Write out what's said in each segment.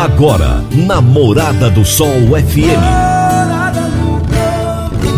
Agora, na Morada do Sol FM.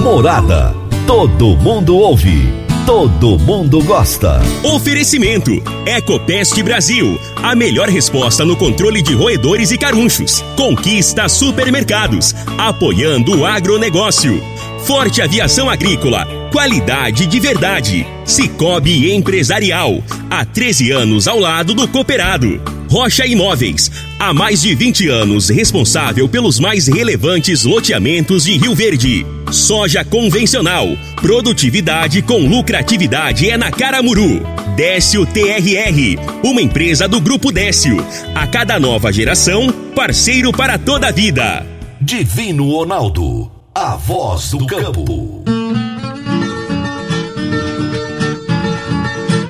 Morada. Todo mundo ouve. Todo mundo gosta. Oferecimento: Ecopest Brasil. A melhor resposta no controle de roedores e carunchos. Conquista supermercados. Apoiando o agronegócio. Forte Aviação Agrícola. Qualidade de verdade. Cicobi Empresarial. Há 13 anos ao lado do cooperado. Rocha Imóveis. Há mais de 20 anos responsável pelos mais relevantes loteamentos de Rio Verde. Soja convencional. Produtividade com lucratividade é na Caramuru. Décio TRR. Uma empresa do Grupo Décio. A cada nova geração, parceiro para toda a vida. Divino Ronaldo. A voz do campo.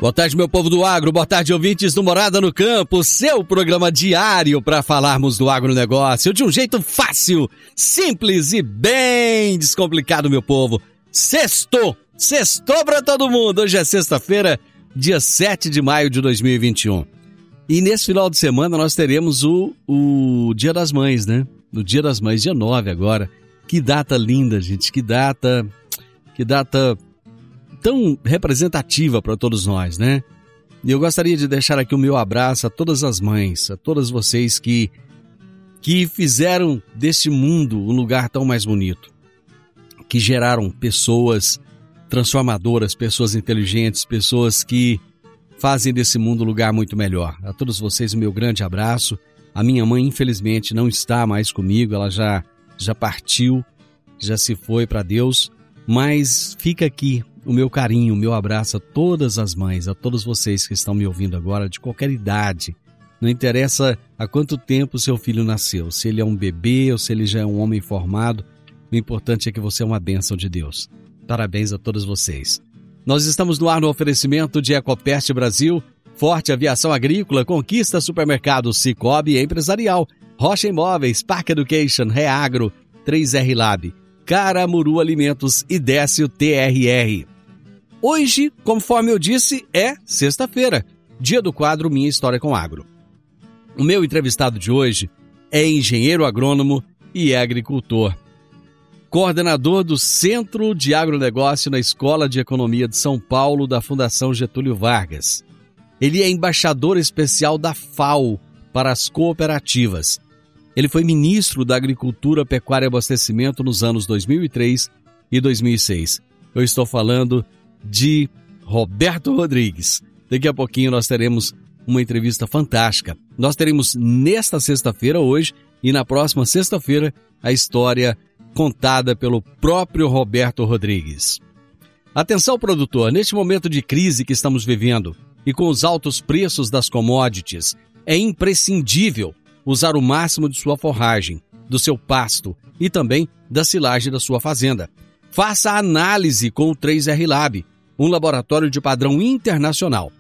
Boa tarde, meu povo do agro. Boa tarde, ouvintes do Morada no Campo. Seu programa diário para falarmos do agronegócio de um jeito fácil, simples e bem descomplicado, meu povo. Sextou! Sextou para todo mundo! Hoje é sexta-feira, dia 7 de maio de 2021. E nesse final de semana nós teremos o, o Dia das Mães, né? No Dia das Mães, dia 9 agora. Que data linda, gente. Que data. Que data tão representativa para todos nós, né? E eu gostaria de deixar aqui o meu abraço a todas as mães, a todas vocês que que fizeram deste mundo um lugar tão mais bonito, que geraram pessoas transformadoras, pessoas inteligentes, pessoas que fazem desse mundo um lugar muito melhor. A todos vocês o meu grande abraço. A minha mãe infelizmente não está mais comigo, ela já já partiu, já se foi para Deus, mas fica aqui o meu carinho, o meu abraço a todas as mães, a todos vocês que estão me ouvindo agora, de qualquer idade. Não interessa há quanto tempo seu filho nasceu, se ele é um bebê ou se ele já é um homem formado, o importante é que você é uma bênção de Deus. Parabéns a todos vocês. Nós estamos no ar no oferecimento de Ecopest Brasil, Forte Aviação Agrícola, Conquista Supermercado Cicobi Empresarial, Rocha Imóveis, Park Education, Reagro, 3R Lab, Caramuru Alimentos e Décio TRR. Hoje, conforme eu disse, é sexta-feira, dia do quadro Minha História com Agro. O meu entrevistado de hoje é engenheiro agrônomo e agricultor. Coordenador do Centro de Agronegócio na Escola de Economia de São Paulo da Fundação Getúlio Vargas. Ele é embaixador especial da FAO para as cooperativas. Ele foi ministro da Agricultura, Pecuária e Abastecimento nos anos 2003 e 2006. Eu estou falando de Roberto Rodrigues. Daqui a pouquinho nós teremos uma entrevista fantástica. Nós teremos nesta sexta-feira, hoje, e na próxima sexta-feira, a história contada pelo próprio Roberto Rodrigues. Atenção, produtor, neste momento de crise que estamos vivendo e com os altos preços das commodities, é imprescindível usar o máximo de sua forragem, do seu pasto e também da silagem da sua fazenda. Faça análise com o 3R Lab um laboratório de padrão internacional.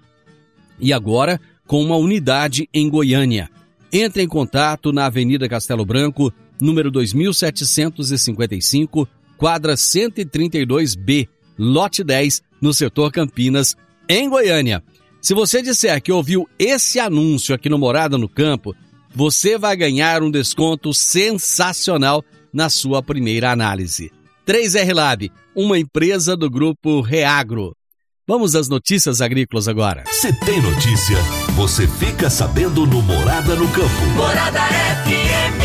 E agora, com uma unidade em Goiânia. Entre em contato na Avenida Castelo Branco, número 2755, quadra 132B, lote 10, no setor Campinas, em Goiânia. Se você disser que ouviu esse anúncio aqui no Morada no Campo, você vai ganhar um desconto sensacional na sua primeira análise. 3R Lab, uma empresa do grupo Reagro. Vamos às notícias agrícolas agora. Se tem notícia, você fica sabendo no Morada no Campo. Morada FM.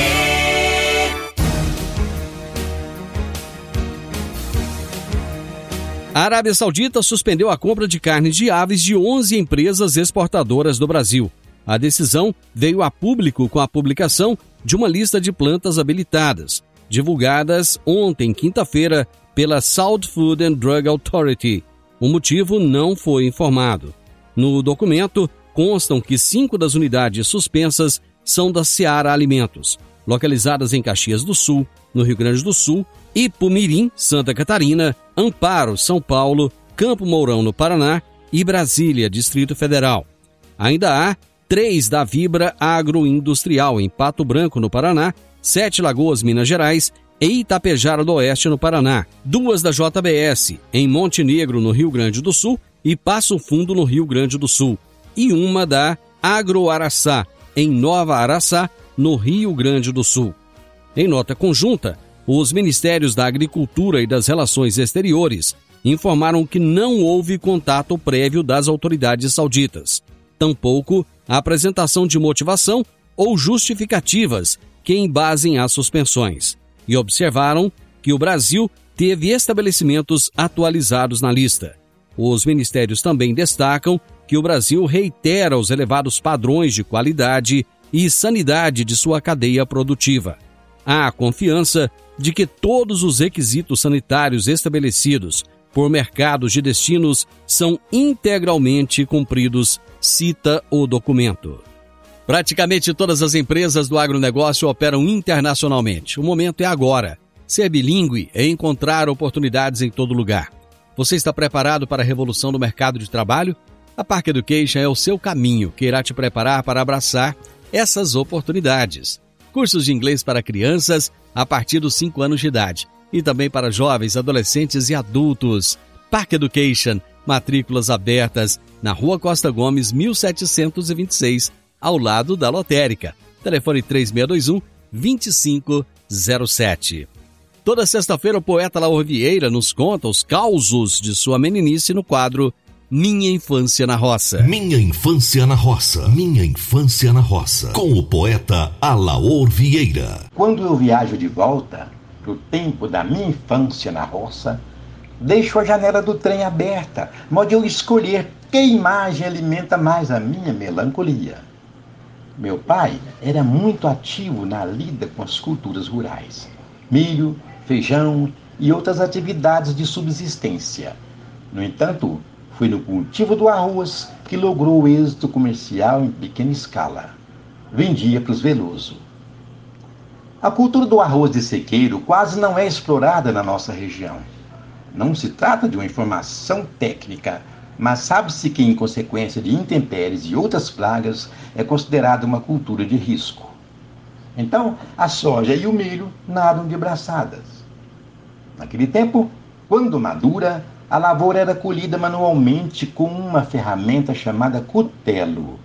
A Arábia Saudita suspendeu a compra de carnes de aves de 11 empresas exportadoras do Brasil. A decisão veio a público com a publicação de uma lista de plantas habilitadas, divulgadas ontem, quinta-feira, pela South Food and Drug Authority. O motivo não foi informado. No documento constam que cinco das unidades suspensas são da Seara Alimentos, localizadas em Caxias do Sul, no Rio Grande do Sul, Ipumirim, Santa Catarina, Amparo, São Paulo, Campo Mourão, no Paraná e Brasília, Distrito Federal. Ainda há três da Vibra Agroindustrial, em Pato Branco, no Paraná, Sete Lagoas, Minas Gerais e Itapejara do Oeste, no Paraná. Duas da JBS, em Montenegro, no Rio Grande do Sul e Passo Fundo, no Rio Grande do Sul. E uma da Agroaraçá, em Nova Araçá, no Rio Grande do Sul. Em nota conjunta, os Ministérios da Agricultura e das Relações Exteriores informaram que não houve contato prévio das autoridades sauditas, tampouco a apresentação de motivação ou justificativas que embasem as suspensões, e observaram que o Brasil teve estabelecimentos atualizados na lista. Os ministérios também destacam que o Brasil reitera os elevados padrões de qualidade e sanidade de sua cadeia produtiva. Há confiança de que todos os requisitos sanitários estabelecidos por mercados de destinos são integralmente cumpridos, cita o documento. Praticamente todas as empresas do agronegócio operam internacionalmente. O momento é agora. Ser bilíngue é encontrar oportunidades em todo lugar. Você está preparado para a revolução do mercado de trabalho? A Park Education é o seu caminho que irá te preparar para abraçar essas oportunidades. Cursos de inglês para crianças a partir dos 5 anos de idade e também para jovens, adolescentes e adultos. Park Education, matrículas abertas na Rua Costa Gomes, 1726, ao lado da lotérica. Telefone 3621 2507. Toda sexta-feira, o poeta Laur Vieira nos conta os causos de sua meninice no quadro Minha Infância na Roça. Minha Infância na Roça. Minha Infância na Roça. Com o poeta Alaor Vieira. Quando eu viajo de volta pro tempo da minha infância na roça, deixo a janela do trem aberta, modo eu escolher que imagem alimenta mais a minha melancolia. Meu pai era muito ativo na lida com as culturas rurais. Milho, feijão e outras atividades de subsistência. No entanto, foi no cultivo do arroz que logrou o êxito comercial em pequena escala. Vendia para os Veloso. A cultura do arroz de sequeiro quase não é explorada na nossa região. Não se trata de uma informação técnica, mas sabe-se que, em consequência de intempéries e outras pragas, é considerada uma cultura de risco. Então, a soja e o milho nadam de braçadas. Naquele tempo, quando madura, a lavoura era colhida manualmente com uma ferramenta chamada cutelo.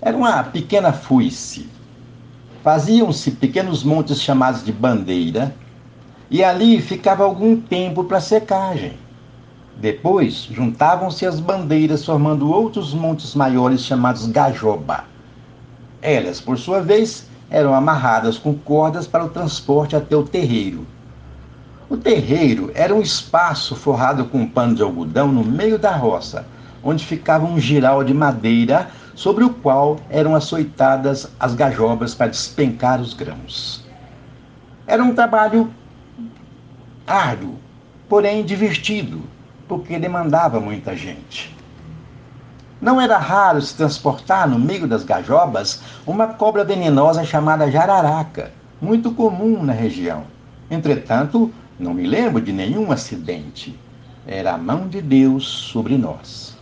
Era uma pequena foice. Faziam-se pequenos montes chamados de bandeira, e ali ficava algum tempo para secagem. Depois, juntavam-se as bandeiras, formando outros montes maiores chamados gajoba. Elas, por sua vez, eram amarradas com cordas para o transporte até o terreiro. O terreiro era um espaço forrado com um pano de algodão no meio da roça, onde ficava um giral de madeira sobre o qual eram açoitadas as gajobas para despencar os grãos. Era um trabalho árduo, porém divertido porque demandava muita gente. Não era raro se transportar no meio das gajobas uma cobra venenosa chamada jararaca, muito comum na região. Entretanto, não me lembro de nenhum acidente. Era a mão de Deus sobre nós.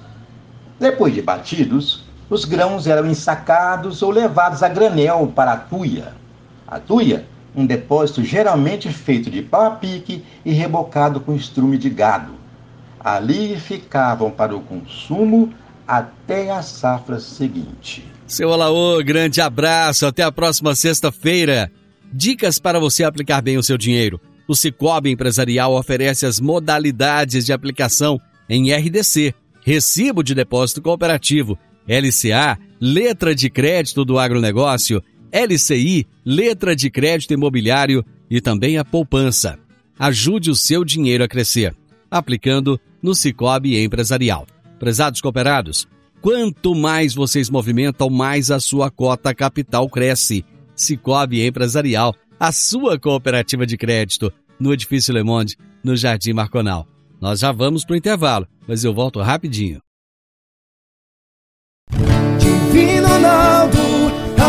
Depois de batidos, os grãos eram ensacados ou levados a granel para a tuia. A tuia, um depósito geralmente feito de pau a pique e rebocado com estrume de gado Ali ficavam para o consumo até a safra seguinte. Seu Alaô, grande abraço, até a próxima sexta-feira. Dicas para você aplicar bem o seu dinheiro. O Cicobi Empresarial oferece as modalidades de aplicação em RDC, Recibo de Depósito Cooperativo, LCA, Letra de Crédito do Agronegócio, LCI, Letra de Crédito Imobiliário e também a poupança. Ajude o seu dinheiro a crescer aplicando no Cicobi Empresarial. Prezados cooperados, quanto mais vocês movimentam, mais a sua cota capital cresce. Cicobi Empresarial, a sua cooperativa de crédito, no Edifício Le Monde, no Jardim Marconal. Nós já vamos para o intervalo, mas eu volto rapidinho. Divino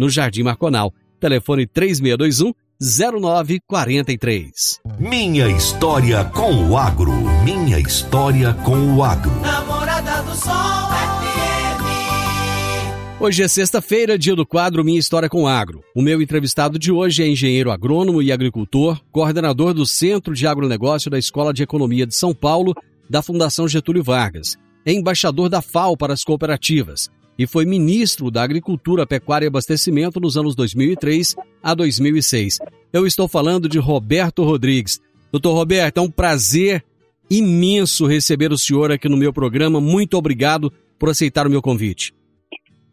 no Jardim Marconal telefone 3621 0943. Minha história com o agro. Minha história com o agro. Namorada do Sol FM. Hoje é sexta-feira, dia do quadro Minha História com o Agro. O meu entrevistado de hoje é engenheiro agrônomo e agricultor, coordenador do Centro de Agronegócio da Escola de Economia de São Paulo, da Fundação Getúlio Vargas. É embaixador da FAO para as cooperativas e foi ministro da Agricultura, Pecuária e Abastecimento nos anos 2003 a 2006. Eu estou falando de Roberto Rodrigues. Doutor Roberto, é um prazer imenso receber o senhor aqui no meu programa. Muito obrigado por aceitar o meu convite.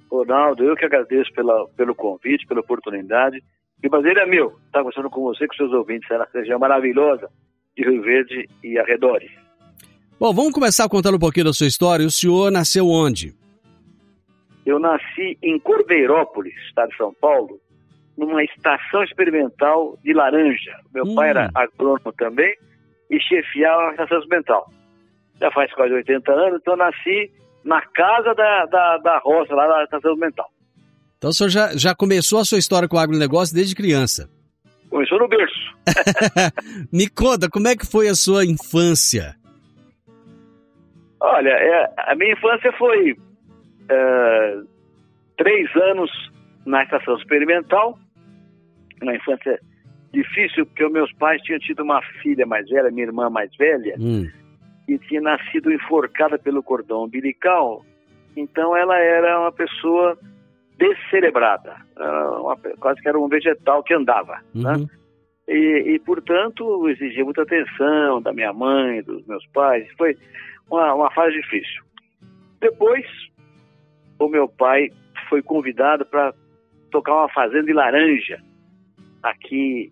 Ronaldo, eu que agradeço pela, pelo convite, pela oportunidade. E o prazer é meu estar conversando com você, com seus ouvintes, essa região maravilhosa de Rio Verde e arredores. Bom, vamos começar contando um pouquinho da sua história. O senhor nasceu onde? Eu nasci em Cordeirópolis, estado de São Paulo, numa estação experimental de laranja. Meu Hum. pai era agrônomo também e chefiava a estação experimental. Já faz quase 80 anos, então eu nasci na casa da, da, da roça, lá da estação experimental. Então o senhor já, já começou a sua história com o agronegócio desde criança. Começou no berço. Me conta, como é que foi a sua infância? Olha, é, a minha infância foi é, três anos na estação experimental, uma infância difícil, porque os meus pais tinham tido uma filha mais velha, minha irmã mais velha, Hum, e tinha nascido enforcada pelo cordão umbilical, então ela era uma pessoa descerebrada, era uma quase que era um vegetal que andava, né? uhum. E, e, portanto, exigia muita atenção da minha mãe, dos meus pais. Foi uma, uma fase difícil. Depois, o meu pai foi convidado para tocar uma fazenda de laranja aqui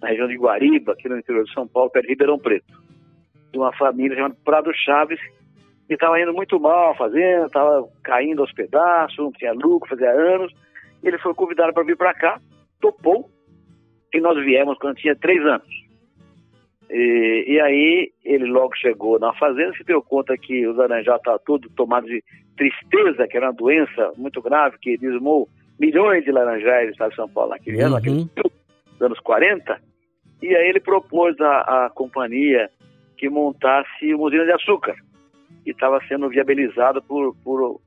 na região de Guariba, aqui no interior de São Paulo, perto de Ribeirão Preto, de uma família chamada Prado Chaves, que estava indo muito mal a fazenda, estava caindo aos pedaços, não tinha lucro, fazia anos. Ele foi convidado para vir para cá, topou, e nós viemos quando tinha três anos. E, e aí ele logo chegou na fazenda, se deu conta que os laranjal estavam todos tomados de tristeza, que era uma doença muito grave, que dizimou milhões de laranjais no estado de São Paulo naquele ano, Uhum. naquele período, dos anos 40. E aí ele propôs à, à companhia que montasse uma usina de açúcar, que estava sendo viabilizada por, por,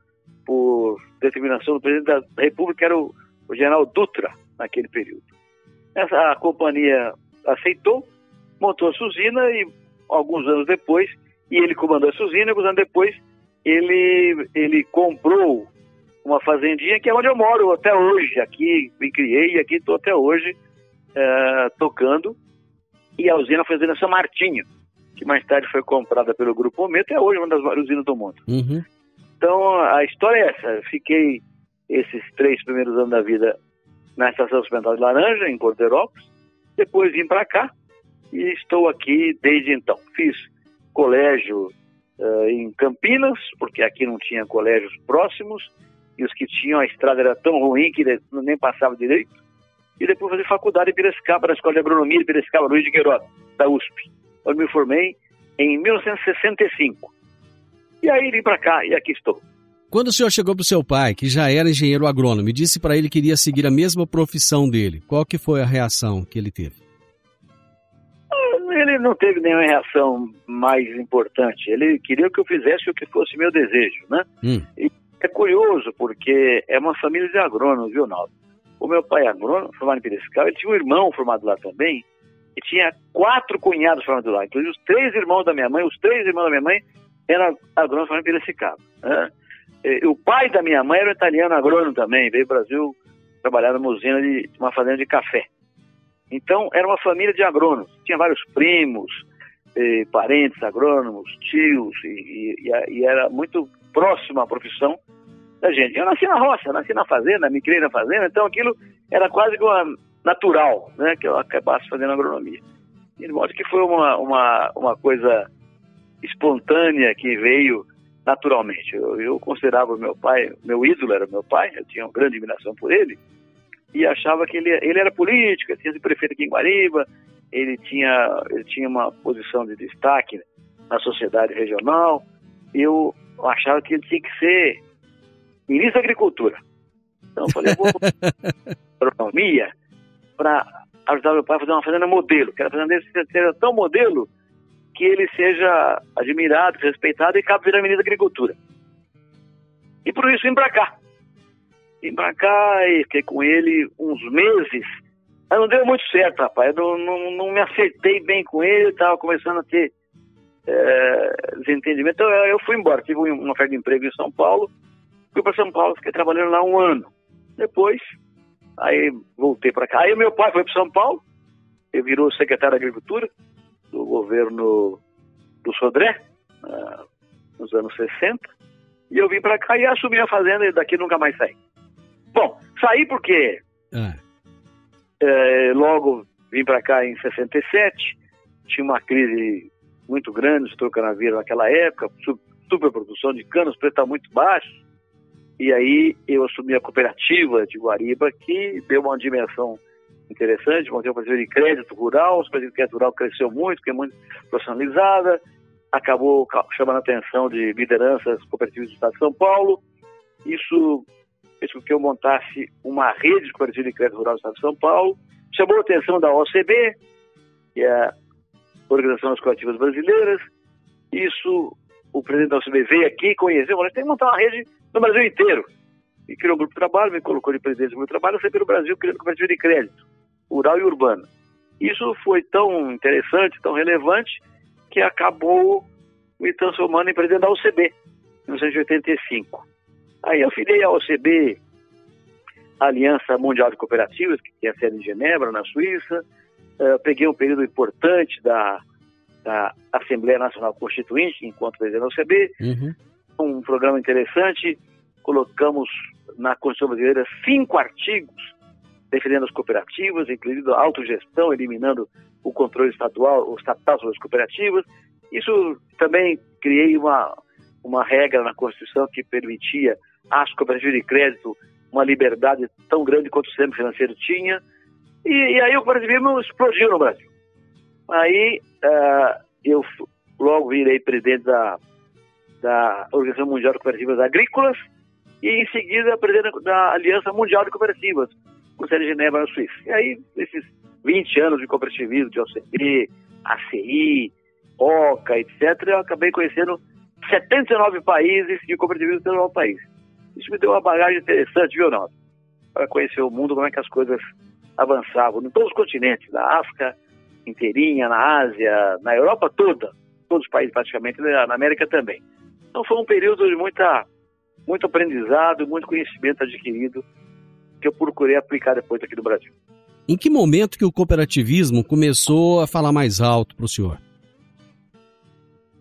por determinação do presidente da República, que era o, o general Dutra, naquele período. Essa a companhia aceitou, montou essa usina e alguns anos depois, e ele comandou essa usina, e alguns anos depois ele, ele comprou uma fazendinha que é onde eu moro até hoje, aqui me criei e aqui estou até hoje eh, tocando, e a usina foi a usina São Martinho, que mais tarde foi comprada pelo Grupo Omê, até hoje é uma das maiores usinas do mundo. Uhum. Então, a história é essa. Eu fiquei esses três primeiros anos da vida na Estação Experimental de Laranja, em Cordeirópolis. Depois vim para cá e estou aqui desde então. Fiz colégio eh, em Campinas, porque aqui não tinha colégios próximos, e os que tinham, a estrada era tão ruim que nem passava direito. E depois fazer faculdade em Piracicaba, na Escola de Agronomia de Piracicaba, Luiz de Queiroz, da USP. Eu me formei em 1965. E aí vim para cá e aqui estou. Quando o senhor chegou para o seu pai, que já era engenheiro agrônomo, e disse para ele que iria seguir a mesma profissão dele, qual que foi a reação que ele teve? Ele não teve nenhuma reação mais importante. Ele queria que eu fizesse o que fosse meu desejo, né? Hum. E é curioso, porque é uma família de agrônomos, viu, Naldo? O meu pai é agrônomo, formado em Piracicaba, ele tinha um irmão formado lá também, e tinha quatro cunhados formados lá. Inclusive, os três irmãos da minha mãe, os três irmãos da minha mãe eram agrônomos formados em Piracicaba. Né? E, o pai da minha mãe era um italiano agrônomo também, veio ao Brasil trabalhar numa usina de, de uma fazenda de café. Então, era uma família de agrônomos. Tinha vários primos, eh, parentes agrônomos, tios, e, e, e, era muito próxima à profissão da gente. Eu nasci na roça, nasci na fazenda, me criei na fazenda, então aquilo era quase que uma natural, né, que eu acabasse fazendo agronomia. De modo que foi uma, uma, uma coisa espontânea que veio naturalmente. Eu, eu considerava meu pai, meu ídolo era meu pai, eu tinha uma grande admiração por ele, e achava que ele, ele era político, ele tinha sido prefeito aqui em Guariba, ele tinha, ele tinha uma posição de destaque na sociedade regional, eu achava que ele tinha que ser ministro da Agricultura. Então eu falei, vou, agronomia para ajudar meu pai a fazer uma fazenda modelo, que era fazenda dele seja tão modelo que ele seja admirado, respeitado e cabe vir a ministra da Agricultura. E por isso vim para cá. Vim para cá e fiquei com ele uns meses. Mas não deu muito certo, rapaz. Eu não, não, não me acertei bem com ele, estava começando a ter é, desentendimento. Então eu fui embora. Tive uma oferta de emprego em São Paulo. Fui para São Paulo, fiquei trabalhando lá um ano. Depois, aí voltei para cá. Aí meu pai foi para São Paulo. Ele virou secretário de Agricultura do governo do Sodré, uh, nos anos 60. E eu vim para cá e assumi a fazenda e daqui nunca mais saí. Bom, saí porque é. É, logo vim para cá em 67, tinha uma crise muito grande setor canaveiro naquela época, superprodução de canos, o preço estava muito baixo. E aí eu assumi a cooperativa de Guariba, que deu uma dimensão interessante, montei uma de crédito rural, o de crédito rural cresceu muito, porque é muito profissionalizada, acabou chamando a atenção de lideranças cooperativas do Estado de São Paulo. Isso fez com que eu montasse uma rede de cooperativas de crédito rural do Estado de São Paulo. Chamou a atenção da OCB, que é a Organização das Cooperativas Brasileiras. Isso, o presidente da OCB veio aqui conheceu, falou, tem que montar uma rede no Brasil inteiro. E criou um grupo de trabalho, me colocou de presidente do de trabalho, eu saí pelo Brasil criando cooperativa de crédito, rural e urbano. Isso foi tão interessante, tão relevante, que acabou me transformando em presidente da OCB, em 1985. Aí eu filiei a OCB, a Aliança Mundial de Cooperativas, que tem a sede em Genebra, na Suíça. Uh, peguei um período importante da, da Assembleia Nacional Constituinte, enquanto presidente da OCB. Uhum. Um programa interessante. Colocamos na Constituição Brasileira cinco artigos defendendo as cooperativas, incluindo a autogestão, eliminando o controle estadual, o estatal sobre as cooperativas. Isso também criei uma, uma regra na Constituição que permitia às cooperativas de crédito uma liberdade tão grande quanto o sistema financeiro tinha. E, e aí o cooperativismo explodiu no Brasil. Aí uh, eu logo virei presidente da, da Organização Mundial de Cooperativas Agrícolas e em seguida presidente da Aliança Mundial de Cooperativas, com sede em Genebra, na Suíça. E aí, esses 20 anos de cooperativismo, de OCB, ACI, OCA, etc., eu acabei conhecendo 79 países de cooperativismo pelo nosso país. Isso me deu uma bagagem interessante, viu, Ronaldo? Para conhecer o mundo, como é que as coisas avançavam em todos os continentes, na África inteirinha, na Ásia, na Europa toda, todos os países praticamente, na América também. Então foi um período de muita, muito aprendizado, muito conhecimento adquirido que eu procurei aplicar depois aqui no Brasil. Em que momento que o cooperativismo começou a falar mais alto para o senhor?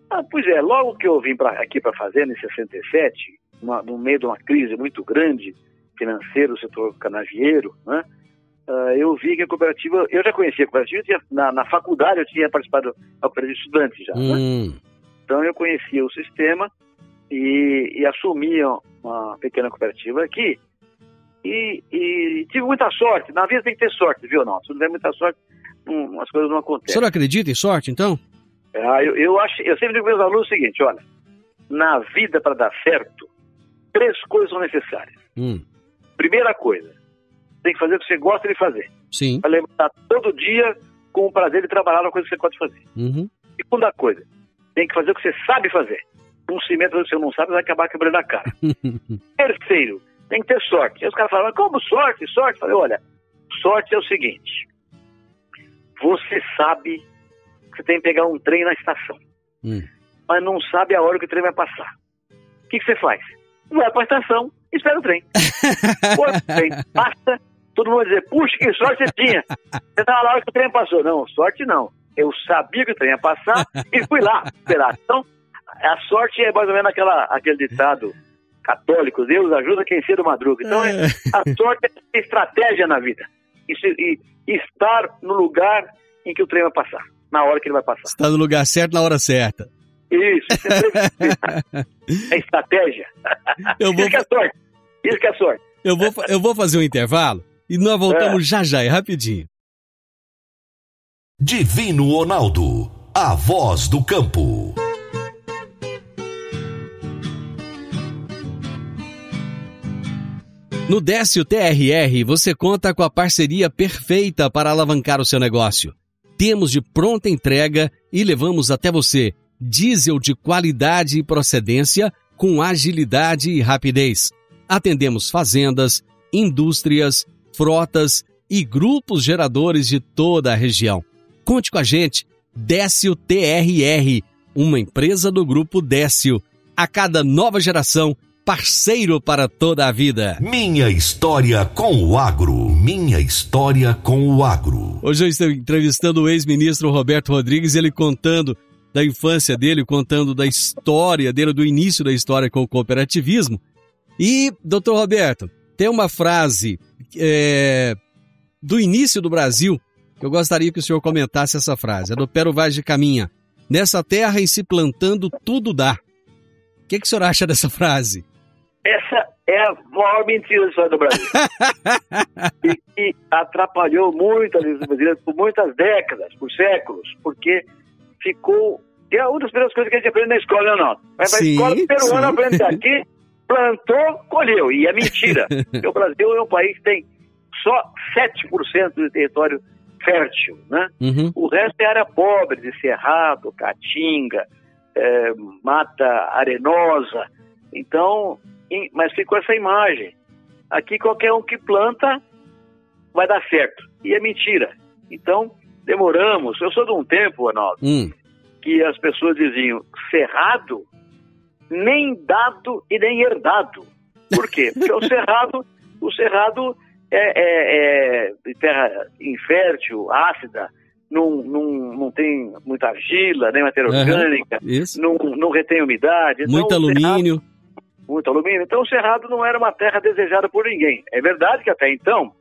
Ah, pois é, logo que eu vim pra, aqui para a Fazenda, em 67, uma, no meio de uma crise muito grande financeira do setor canavieiro, né, uh, eu vi que a cooperativa, eu já conhecia a cooperativa, tinha, na, na, faculdade eu tinha participado da cooperativa de estudantes já, né? hum. né? Então eu conhecia o sistema e, e assumi uma pequena cooperativa aqui e, e, tive muita sorte. Na vida tem que ter sorte, viu, não? Se não tiver muita sorte, hum, as coisas não acontecem. O senhor acredita em sorte, então? É, eu, eu, acho, eu sempre digo para meus alunos o seguinte, olha, na vida para dar certo, três coisas são necessárias. Hum. Primeira coisa, tem que fazer o que você gosta de fazer. Sim. Para levantar todo dia com o prazer de trabalhar na coisa que você pode fazer. Uhum. Segunda coisa, tem que fazer o que você sabe fazer. Um cimento que você não sabe vai acabar quebrando a cara. Terceiro, tem que ter sorte. Aí os caras falam, como sorte? Sorte? Eu falei, olha, sorte é o seguinte, você sabe que você tem que pegar um trem na estação, hum. mas não sabe a hora que o trem vai passar. O que, que você faz? Vai para a estação e espera o trem. O trem passa, todo mundo vai dizer, puxa, que sorte você tinha. Você na hora que o trem passou. Não, sorte não. Eu sabia que o trem ia passar e fui lá esperar. Então, a sorte é mais ou menos aquela, aquele ditado católico, Deus ajuda quem cedo madruga. Então, é. a sorte é estratégia na vida. E, e, e estar no lugar em que o trem vai passar, na hora que ele vai passar. Está no lugar certo na hora certa. Isso, é estratégia. Eu vou... Isso que é sorte. Isso que é sorte. Eu vou, eu vou fazer um intervalo e nós voltamos é. já já, é rapidinho. Divino Ronaldo, a voz do campo. No Décio TRR, você conta com a parceria perfeita para alavancar o seu negócio. Temos de pronta entrega e levamos até você diesel de qualidade e procedência com agilidade e rapidez. Atendemos fazendas, indústrias, frotas e grupos geradores de toda a região. Conte com a gente, Décio TRR, uma empresa do grupo Décio. A cada nova geração, parceiro para toda a vida. Minha história com o agro. Minha história com o agro. Hoje eu estou entrevistando o ex-ministro Roberto Rodrigues, ele contando da infância dele, contando da história dele, do início da história com o cooperativismo. E, doutor Roberto, tem uma frase é, do início do Brasil que eu gostaria que o senhor comentasse essa frase. É do Pero Vaz de Caminha. Nessa terra em se plantando tudo dá. O que, que o senhor acha dessa frase? Essa é a maior mentira da história do Brasil. e que atrapalhou muitas vezes brasileiras por muitas décadas, por séculos, porque ficou. É uma das primeiras coisas que a gente aprende na escola, não. Mas Sim, na escola peruana sim. aprende aqui, plantou, colheu. E é mentira. O Brasil é um país que tem só 7% de território fértil, né? Uhum. O resto é área pobre, de cerrado, caatinga, eh, mata arenosa. Então, em- mas ficou essa imagem. Aqui qualquer um que planta vai dar certo. E é mentira. Então, demoramos. Eu sou de um tempo, Arnaldo, Hum, que as pessoas diziam cerrado, nem dado e nem herdado. Por quê? Porque o cerrado, o cerrado é, é- é terra infértil, ácida, não, não, não tem muita argila, nem matéria orgânica, isso. não, não retém umidade. Então, Muito o cerrado- alumínio. muito alumínio. Então, o Cerrado não era uma terra desejada por ninguém. É verdade que até então,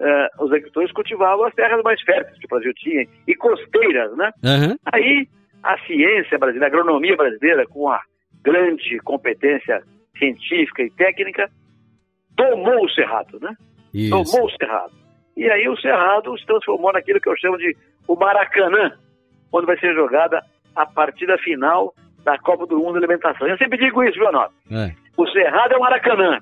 eh, os agricultores cultivavam as terras mais férteis que o Brasil tinha, e costeiras, né? Aham. Aí, a ciência brasileira, a agronomia brasileira, com a grande competência científica e técnica, tomou o Cerrado, né? Isso. Tomou o Cerrado. E aí o Cerrado se transformou naquilo que eu chamo de o Maracanã, onde vai ser jogada a partida final da Copa do Mundo de Alimentação. Eu sempre digo isso, viu, Arnaldo? É. O Cerrado é o Maracanã.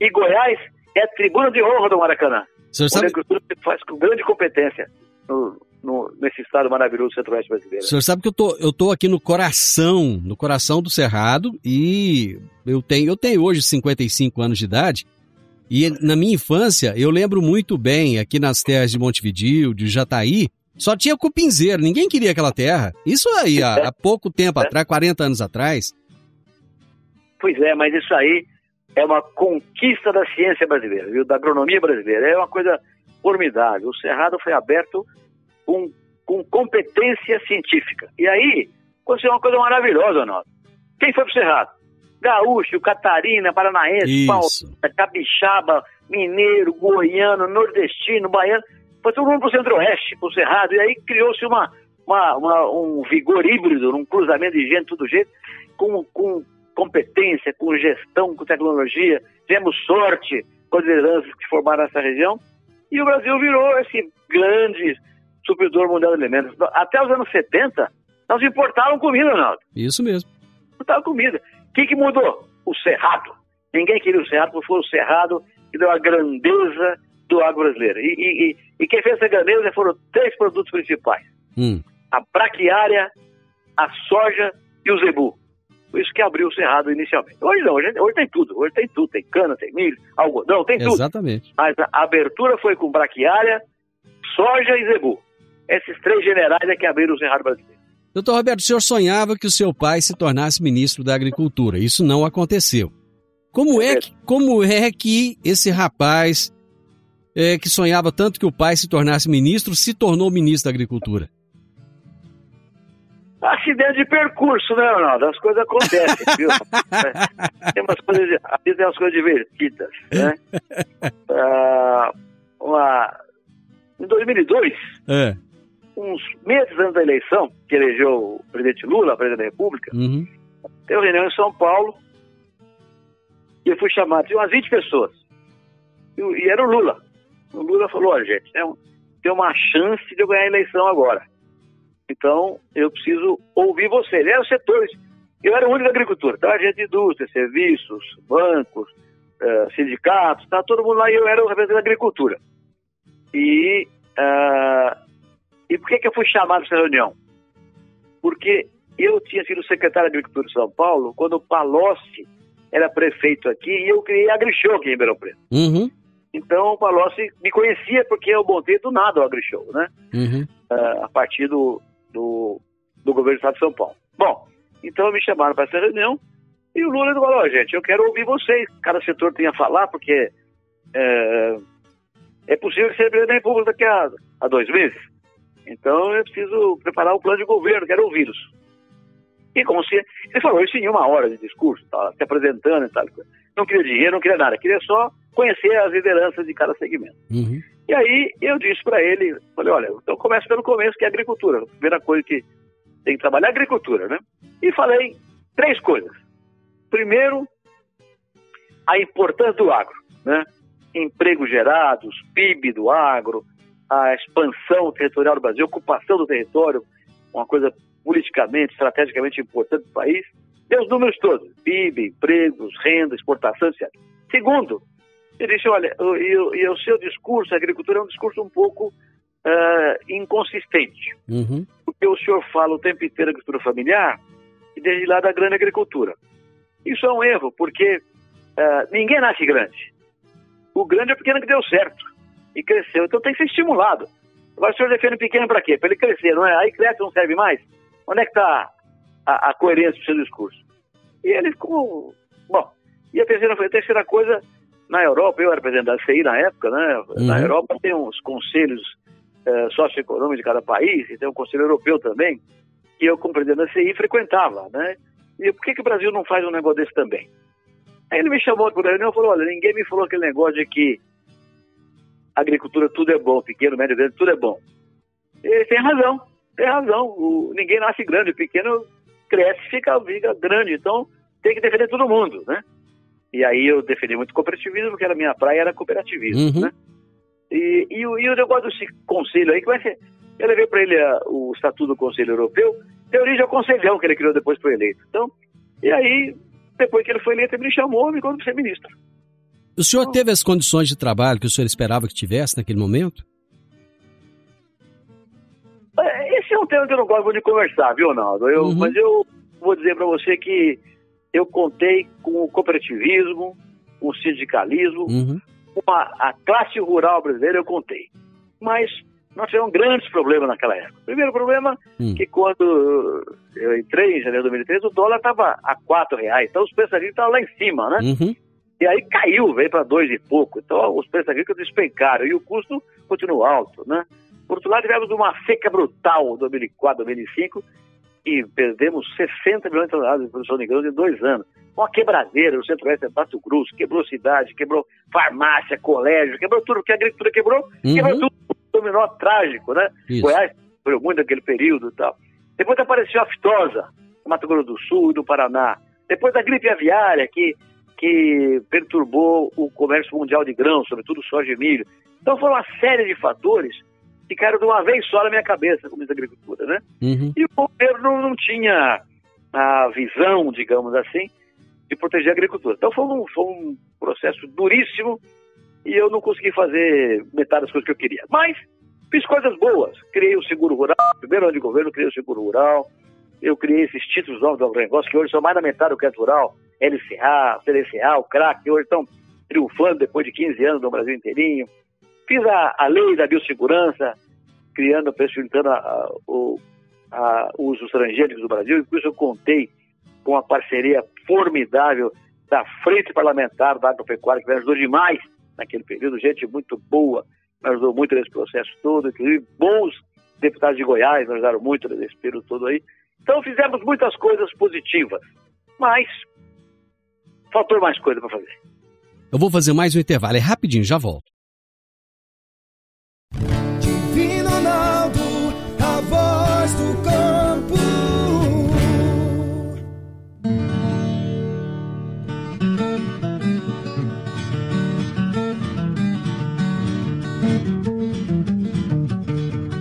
E Goiás é a tribuna de honra do Maracanã. Sabe, agricultura se faz com grande competência no, no- nesse estado maravilhoso do centro-oeste brasileiro. o senhor sabe que eu tô, eu tô aqui no coração, no coração do Cerrado, e eu tenho, eu tenho hoje 55 anos de idade, e na minha infância, eu lembro muito bem, aqui nas terras de Montevidil, de Jataí, só tinha cupinzeiro, ninguém queria aquela terra. Isso aí, há, há pouco tempo atrás, 40 anos atrás. Pois é, mas isso aí é uma conquista da ciência brasileira, viu? da agronomia brasileira. É uma coisa formidável. O Cerrado foi aberto com, com competência científica. E aí, aconteceu uma coisa maravilhosa, Arnaldo. Quem foi pro Cerrado? Gaúcho, Catarina, Paranaense. Paulista, Capixaba, Mineiro, Goiano, Nordestino, Baiano. Foi todo mundo pro Centro-Oeste, pro Cerrado. E aí criou-se uma, uma- uma- um vigor híbrido, um cruzamento de gente de todo jeito, com, com competência, com gestão, com tecnologia. Tivemos sorte com as lideranças que formaram essa região. E o Brasil virou esse grande supridor mundial de alimentos. Até os anos 70, nós importávamos comida, Ronaldo. Isso mesmo. Importava comida. O que, que mudou? O Cerrado. Ninguém queria o Cerrado, porque foi o Cerrado que deu a grandeza do agro brasileiro. E, e- e- e quem fez essa grandeza foram três produtos principais. Hum. A braquiária, a soja e o zebu. Por isso que abriu o Cerrado inicialmente. Hoje não, hoje, hoje tem tudo. Hoje tem tudo. Tem cana, tem milho, algodão, tem tudo. Exatamente. Mas a abertura foi com braquiária, soja e zebu. Esses três generais é que abriram o Cerrado brasileiro. Doutor Roberto, o senhor sonhava que o seu pai se tornasse ministro da Agricultura. Isso não aconteceu. Como é que, como é que esse rapaz é, que sonhava tanto que o pai se tornasse ministro se tornou ministro da Agricultura? Acidente de percurso, né, Ronaldo? As coisas acontecem, viu? É, tem umas coisas, de- às vezes tem umas coisas divertidas, né? Ah, uma- em 2002, É. uns meses antes da eleição, que elegeu o presidente Lula, presidente da República, Uhum. teve uma reunião em São Paulo e eu fui chamado, tinha umas 20 pessoas. E, e era o Lula. O Lula falou, olha, gente, tem, um- tem uma chance de eu ganhar a eleição agora. Então, eu preciso ouvir você. Ele era setores. Eu era o único da agricultura. A gente de indústria, serviços, bancos, uh, sindicatos, tá todo mundo lá e eu era o representante da agricultura. E, uh, e por que, que eu fui chamado para essa reunião? Porque eu tinha sido secretário de Agricultura de São Paulo quando o Palocci era prefeito aqui e eu criei a AgriShow aqui em Ribeirão Preto. Uhum. Então o Palocci me conhecia porque eu montei do nada o AgriShow, né? Uhum. Uh, a partir do, do, do, governo do Estado de São Paulo. Bom, então me chamaram para essa reunião e o Lula falou, oh, gente, eu quero ouvir vocês, cada setor tem a falar, porque é, é possível ser presidente da República daqui a, a dois meses. Então eu preciso preparar o plano de governo, quero ouvi-los. E como se. Ele falou isso em uma hora de discurso, tá, se apresentando e tal. Não queria dinheiro, não queria nada, queria só conhecer as lideranças de cada segmento. Uhum. E aí eu disse para ele, falei, olha, então começa pelo começo, que é agricultura. A primeira coisa que tem que trabalhar é a agricultura, né? E falei três coisas. Primeiro, a importância do agro, né? Empregos gerados, PIB do agro, a expansão territorial do Brasil, ocupação do território, uma coisa politicamente, estrategicamente importante do país. Deu os números todos, PIB, empregos, renda, exportação, etc. Segundo, ele disse, olha, e, e o seu discurso, a agricultura é um discurso um pouco uh, inconsistente. Uhum. Porque o senhor fala o tempo inteiro agricultura familiar e desde lá da grande agricultura. Isso é um erro, porque uh, ninguém nasce grande. O grande é o pequeno que deu certo e cresceu. Então tem que ser estimulado. Agora o senhor defende o pequeno para quê? Para ele crescer, não é? Aí cresce não serve mais? Onde é que está a, a, coerência do seu discurso? E ele ficou... Bom, e a terceira, a terceira coisa, na Europa, eu era presidente da CI na época, né? Uhum. Na Europa tem uns conselhos uh, socioeconômicos de cada país, e tem um conselho europeu também, que eu, como presidente da CI, frequentava, né? E por que, que o Brasil não faz um negócio desse também? Aí ele me chamou para a reunião e falou, olha, ninguém me falou aquele negócio de que agricultura tudo é bom, pequeno, médio, grande, tudo é bom. E tem razão, tem razão. O, ninguém nasce grande, o pequeno cresce fica, fica grande. Então tem que defender todo mundo, né? E aí eu defendi muito cooperativismo, porque a minha praia era cooperativismo, uhum. né? E, e, o, e o negócio desse conselho aí, que vai ser... Eu levei para ele a, o Estatuto do Conselho Europeu, tem origem ao conselhão que ele criou depois foi eleito. Então, e aí, depois que ele foi eleito, ele me chamou me para ser ministro. O senhor teve as condições de trabalho que o senhor esperava que tivesse naquele momento? É, esse é um tema que eu não gosto de conversar, viu, Ronaldo? Eu, uhum. Mas eu vou dizer para você que eu contei com o cooperativismo, com o sindicalismo, uhum. com a, a, classe rural brasileira eu contei. Mas nós tivemos grandes problemas naquela época. Primeiro problema uhum. que quando eu entrei em janeiro de 2013, o dólar estava a quatro reais, então os preços estavam lá em cima, né? Uhum. E aí caiu, veio para dois e pouco. Então os preços agrícolas despencaram e o custo continua alto, né? Por outro lado, tivemos uma seca brutal em 2004, 2005 e perdemos 60 milhões de toneladas de produção de grãos em dois anos. Uma quebradeira no centro-oeste de Pato Cruz, quebrou cidade, quebrou farmácia, colégio, quebrou tudo que a agricultura quebrou, uhum. quebrou tudo. Dominó trágico, né? Isso. Goiás sofreu muito naquele período e tal. Depois apareceu a aftosa, no Mato Grosso do Sul e do Paraná. Depois a gripe aviária, que que perturbou o comércio mundial de grãos, sobretudo soja e milho. Então foram uma série de fatores que caíram de uma vez só na minha cabeça, como diz a agricultura, né? Uhum. E o governo não tinha a visão, digamos assim, de proteger a agricultura. Então foi um, foi um processo duríssimo e eu não consegui fazer metade das coisas que eu queria. Mas fiz coisas boas. Criei o seguro rural, primeiro ano de governo, criei o seguro rural. Eu criei esses títulos novos do agronegócio, que hoje são mais da metade do crédito rural. LCA, CDCA, o CRAC, que hoje estão triunfando depois de 15 anos no Brasil inteirinho. Fiz a, a lei da biossegurança, criando, facilitando a, o a, usos transgênicos do Brasil, e eu contei com a parceria formidável da Frente Parlamentar da Agropecuária, que me ajudou demais naquele período, gente muito boa, me ajudou muito nesse processo todo, inclusive bons deputados de Goiás me ajudaram muito nesse período todo aí. Então fizemos muitas coisas positivas, mas faltou mais coisa para fazer. Eu vou fazer mais um intervalo, é rapidinho, já volto. Divino Ronaldo, a voz do campo.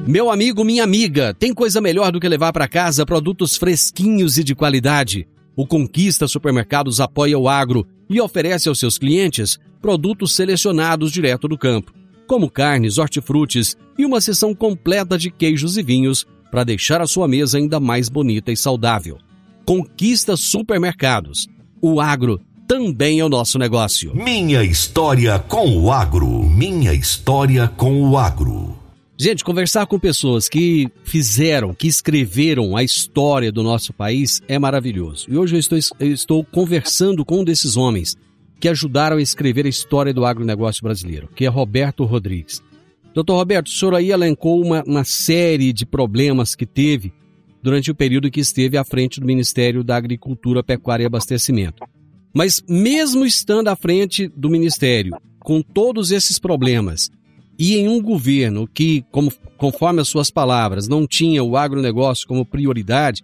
Meu amigo, minha amiga, tem coisa melhor do que levar para casa produtos fresquinhos e de qualidade. O Conquista Supermercados apoia o agro e oferece aos seus clientes produtos selecionados direto do campo, como carnes, hortifrutis e uma seção completa de queijos e vinhos para deixar a sua mesa ainda mais bonita e saudável. Conquista supermercados. O agro também é o nosso negócio. Minha história com o agro. Minha história com o agro. Gente, conversar com pessoas que fizeram, que escreveram a história do nosso país é maravilhoso. E hoje eu estou, eu estou conversando com um desses homens que ajudaram a escrever a história do agronegócio brasileiro, que é Roberto Rodrigues. Doutor Roberto, o senhor aí elencou uma, uma série de problemas que teve durante o período que esteve à frente do Ministério da Agricultura, Pecuária e Abastecimento. Mas mesmo estando à frente do Ministério, com todos esses problemas, e em um governo que, como, conforme as suas palavras, não tinha o agronegócio como prioridade,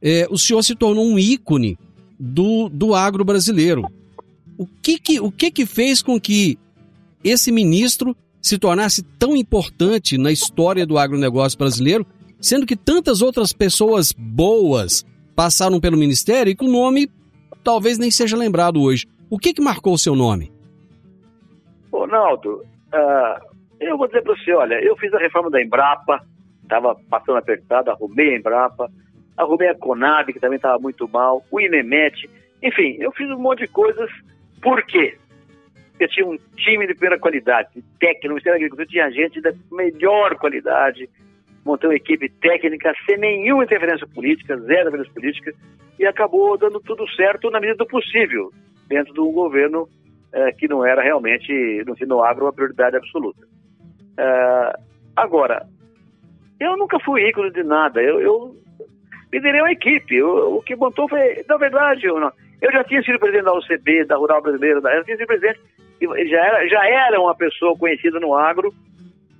é, o senhor se tornou um ícone do, do agro brasileiro. O que que, o que que fez com que esse ministro se tornasse tão importante na história do agronegócio brasileiro, sendo que tantas outras pessoas boas passaram pelo ministério e que o nome talvez nem seja lembrado hoje. O que que marcou o seu nome? Ronaldo, uh, eu vou dizer para você, olha, eu fiz a reforma da Embrapa, estava passando apertado, arrumei a Embrapa, arrumei a Conab, que também estava muito mal, o INEMET, enfim, eu fiz um monte de coisas. Por quê? Porque tinha um time de primeira qualidade, de técnico, no Ministério da Agricultura tinha gente da melhor qualidade, montei uma equipe técnica sem nenhuma interferência política, zero interferência política, e acabou dando tudo certo na medida do possível, dentro de um governo eh, que não era realmente, no, no agro, uma prioridade absoluta. Uh, agora, eu nunca fui ícone de nada. Eu, eu liderei uma equipe. Eu, o que montou foi, na verdade, eu, não, eu já tinha sido presidente da UCB, da Rural Brasileira, da, eu tinha sido presidente, já era, já era uma pessoa conhecida no agro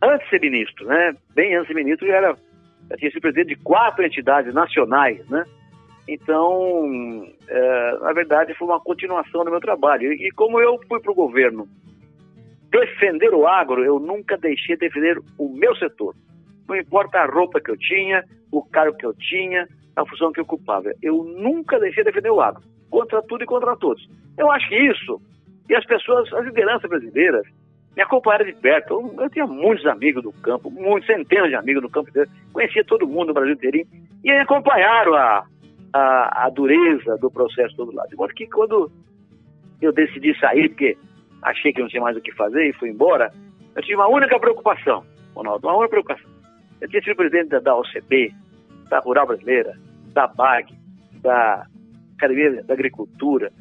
antes de ser ministro, né? Bem antes de ser ministro, já, era, já tinha sido presidente de quatro entidades nacionais, né? Então, é, na verdade, foi uma continuação do meu trabalho. E, e como eu fui para o governo defender o agro, eu nunca deixei de defender o meu setor. Não importa a roupa que eu tinha, o cargo que eu tinha, a função que eu ocupava. Eu nunca deixei de defender o agro, contra tudo e contra todos. Eu acho que isso, e as pessoas, as lideranças brasileiras, me acompanharam de perto. Eu, eu tinha muitos amigos do campo, muitos, centenas de amigos do campo inteiro, conhecia todo mundo no Brasil inteirinho, e acompanharam a, a, a dureza do processo todo lado. De modo que quando eu decidi sair, porque achei que não tinha mais o que fazer e fui embora, eu tinha uma única preocupação, Ronaldo, uma única preocupação. Eu tinha sido presidente da OCB, da Rural Brasileira, da BAG, da Academia da Agricultura,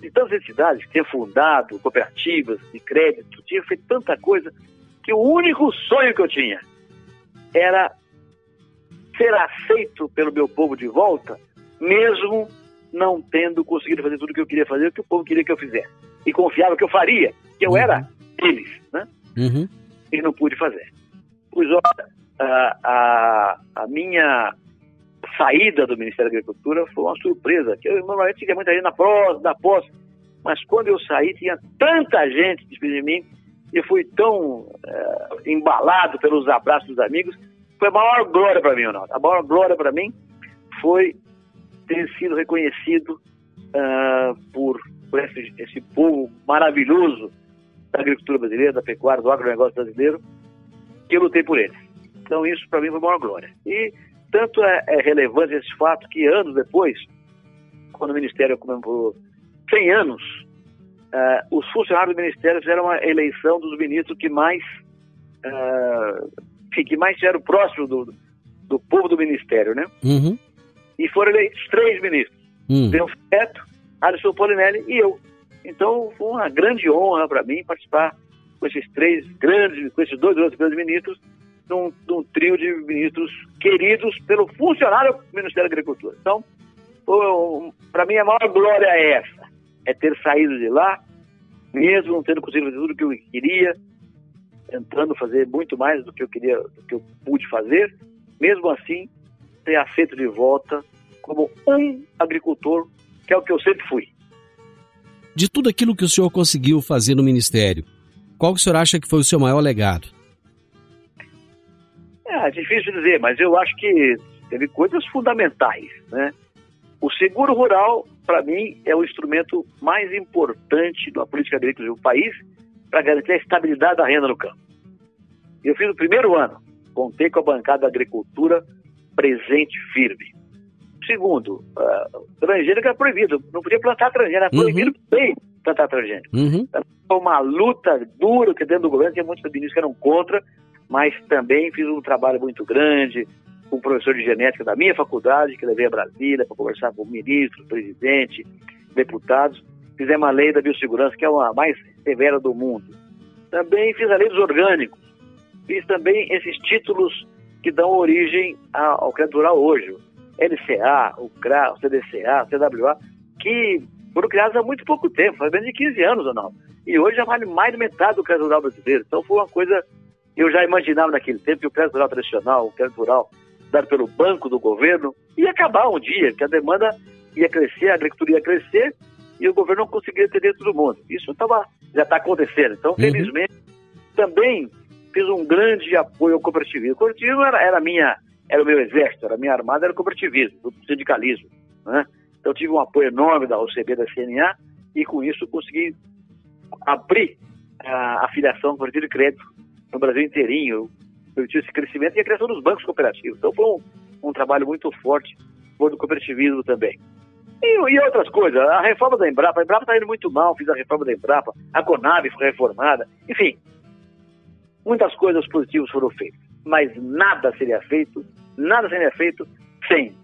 de tantas entidades que tinha fundado, cooperativas de crédito, tinha feito tanta coisa, que o único sonho que eu tinha era ser aceito pelo meu povo de volta, mesmo não tendo conseguido fazer tudo o que eu queria fazer, o que o povo queria que eu fizesse e confiava que eu faria, que eu uhum. era eles, né? Uhum. E não pude fazer. Pois olha, a, a, a, minha saída do Ministério da Agricultura foi uma surpresa, que eu normalmente tinha muita gente na pós, na pós, mas quando eu saí tinha tanta gente despedindo de mim, e fui tão uh, embalado pelos abraços dos amigos, foi a maior glória para mim, Ronaldo. A maior glória para mim foi ter sido reconhecido uh, por por esse, esse povo maravilhoso da agricultura brasileira, da pecuária, do agronegócio brasileiro, que eu lutei por eles. Então isso para mim foi uma maior glória. E tanto é, é, relevante esse fato que anos depois, quando o Ministério comemorou 100 anos, uh, os funcionários do Ministério fizeram uma eleição dos ministros que mais uh, que mais estiveram próximos do, do povo do Ministério, né? Uhum. E foram eleitos três ministros. Uhum. Feto, Alisson Polinelli e eu. Então foi uma grande honra para mim participar com esses três grandes, com esses dois outros grandes ministros, num, num trio de ministros queridos pelo funcionário do Ministério da Agricultura. Então, para mim a maior glória é essa, é ter saído de lá, mesmo não tendo conseguido fazer tudo o que eu queria, tentando fazer muito mais do que eu queria, do que eu pude fazer, mesmo assim ter aceito de volta como um agricultor que é o que eu sempre fui. De tudo aquilo que o senhor conseguiu fazer no Ministério, qual que o senhor acha que foi o seu maior legado? É, é difícil dizer, mas eu acho que teve coisas fundamentais, né? O seguro rural, para mim, é o instrumento mais importante da política agrícola do país para garantir a estabilidade da renda no campo. Eu fiz o primeiro ano, contei com a bancada da agricultura presente firme. Segundo, uh, transgênico era proibido, não podia plantar transgênico, era proibido uhum. bem plantar transgênico. Uhum. Então, foi uma luta dura que dentro do governo tinha muitos ministros que eram contra, mas também fiz um trabalho muito grande com um professor de genética da minha faculdade, que levei a Brasília para conversar com o ministro, presidente, deputados. Fizemos a lei da biossegurança, que é a mais severa do mundo. Também fiz a lei dos orgânicos. Fiz também esses títulos que dão origem ao crédito hoje. LCA, o CRA, o CDCA, o CWA, que foram criados há muito pouco tempo, faz menos de 15 anos ou não. E hoje já vale mais de metade do crédito brasileiro. Então foi uma coisa, eu já imaginava naquele tempo que o crédito rural tradicional, o crédito rural dado pelo banco do governo, ia acabar um dia, que a demanda ia crescer, a agricultura ia crescer e o governo não conseguia atender todo mundo. Isso tava, já está acontecendo. Então, uhum. felizmente, também fiz um grande apoio ao cooperativismo. O cooperativismo era, era, minha, era o meu exército, era a minha armada, era o cooperativismo, o sindicalismo. Né? Então, tive um apoio enorme da OCB, da CNA, e com isso consegui abrir a, a filiação do Partido de Crédito no Brasil inteirinho permitiu esse crescimento e a criação dos bancos cooperativos. Então foi um, um trabalho muito forte do cooperativismo também. E, e, outras coisas, a reforma da Embrapa, a Embrapa está indo muito mal, fiz a reforma da Embrapa, a Conab foi reformada, enfim, muitas coisas positivas foram feitas, mas nada seria feito, nada seria feito sem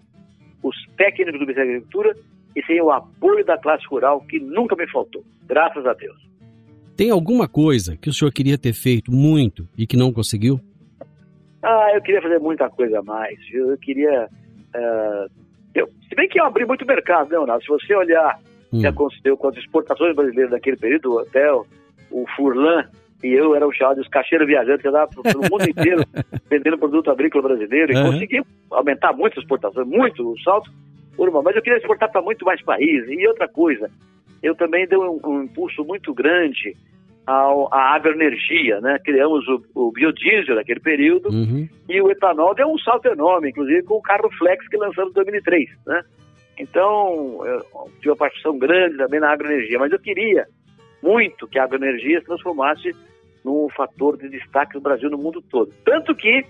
os técnicos do Ministério da Agricultura e sem o apoio da classe rural, que nunca me faltou, graças a Deus. Tem alguma coisa que o senhor queria ter feito muito e que não conseguiu? Ah, eu queria fazer muita coisa a mais. Eu queria. Uh, eu, se bem que eu abri muito mercado, né, Ronaldo? Se você olhar hum. o que aconteceu com as exportações brasileiras naquele período, o hotel, o Furlan e eu eram chamados os cacheiros viajantes que andavam pelo mundo inteiro vendendo produto agrícola brasileiro e uhum. conseguimos aumentar muito as exportações, muito o salto. Mas eu queria exportar para muito mais países. E outra coisa, eu também dei um, um impulso muito grande ao, à agroenergia, né? Criamos o, o biodiesel naquele período uhum. e o etanol deu um salto enorme, inclusive com o carro Flex que lançamos em 2003, né? Então, eu tive uma participação grande também na agroenergia, mas eu queria muito que a agroenergia se transformasse num fator de destaque do Brasil no mundo todo. Tanto que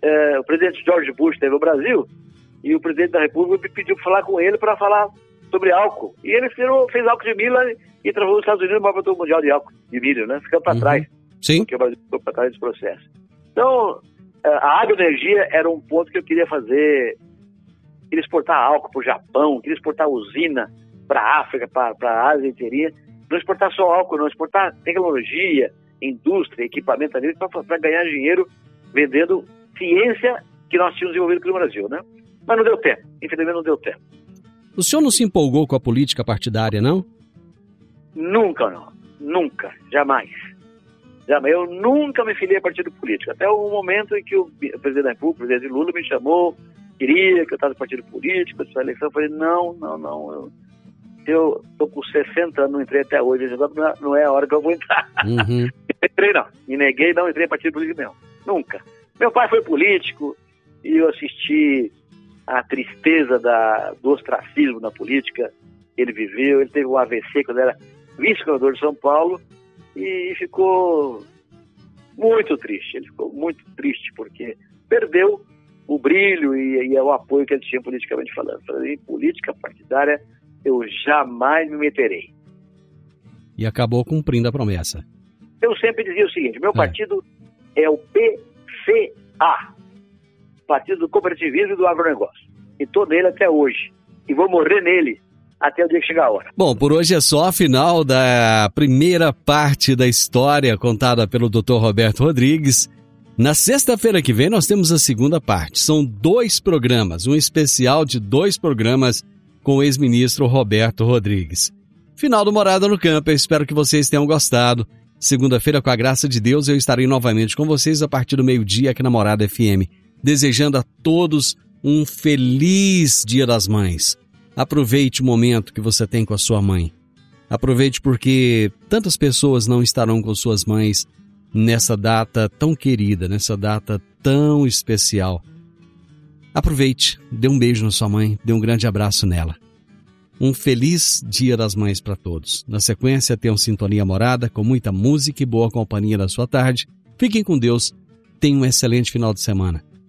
eh, o presidente George Bush esteve no Brasil e o presidente da República me pediu para falar com ele para falar sobre álcool. E ele fez, fez álcool de milho e transformou os Estados Unidos no maior produtor mundial de álcool de milho, né? Ficando para uhum. trás. Sim. Porque o Brasil ficou para trás desse processo. Então, é, a agroenergia era um ponto que eu queria fazer. Queria exportar álcool para o Japão, queria exportar usina para a África, para a Ásia inteirinha. Não exportar só álcool, não, exportar tecnologia, indústria, equipamento para ganhar dinheiro vendendo ciência que nós tínhamos desenvolvido aqui no Brasil, né? Mas não deu tempo, infelizmente não deu tempo. O senhor não se empolgou com a política partidária, não? Nunca, não. Nunca. Jamais. Jamais. Eu nunca me filiei a partido político. Até o momento em que o presidente da República, o presidente Lula, me chamou, queria que eu estava no partido político, essa eleição. Eu falei, não, não, não. Eu, eu tô com 60 anos, não entrei até hoje. Não é a hora que eu vou entrar. Uhum. entrei, não. Me neguei, não entrei em partido político, não. Nunca. Meu pai foi político e eu assisti a tristeza da, do ostracismo na política. Ele viveu, ele teve um AVC quando era vice-governador de São Paulo, e ficou muito triste. Ele ficou muito triste porque perdeu o brilho e, e o apoio que ele tinha politicamente falando. Em política partidária, eu jamais me meterei. E acabou cumprindo a promessa. Eu sempre dizia o seguinte: meu é. partido é o PCA Partido do Cooperativismo e do Agronegócio. E estou nele até hoje. E vou morrer nele até o dia que chegar a hora. Bom, por hoje é só a final da primeira parte da história contada pelo Dr. Roberto Rodrigues. Na sexta-feira que vem nós temos a segunda parte. São dois programas, um especial de dois programas com o ex-ministro Roberto Rodrigues. Final do Morada no Campo, eu espero que vocês tenham gostado. Segunda-feira, com a graça de Deus, eu estarei novamente com vocês a partir do meio-dia aqui na Morada FM, desejando a todos um feliz Dia das Mães. Aproveite o momento que você tem com a sua mãe. Aproveite porque tantas pessoas não estarão com suas mães nessa data tão querida, nessa data tão especial. Aproveite, dê um beijo na sua mãe, dê um grande abraço nela. Um feliz Dia das Mães para todos. Na sequência, tem um Sintonia Morada com muita música e boa companhia da sua tarde. Fiquem com Deus. Tenham um excelente final de semana.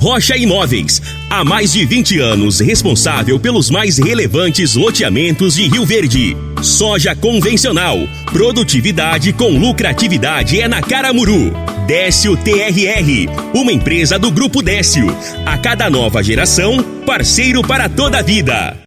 Rocha Imóveis. Há mais de 20 anos responsável pelos mais relevantes loteamentos de Rio Verde. Soja convencional. Produtividade com lucratividade é na Caramuru. Décio TRR. Uma empresa do Grupo Décio. A cada nova geração, parceiro para toda a vida.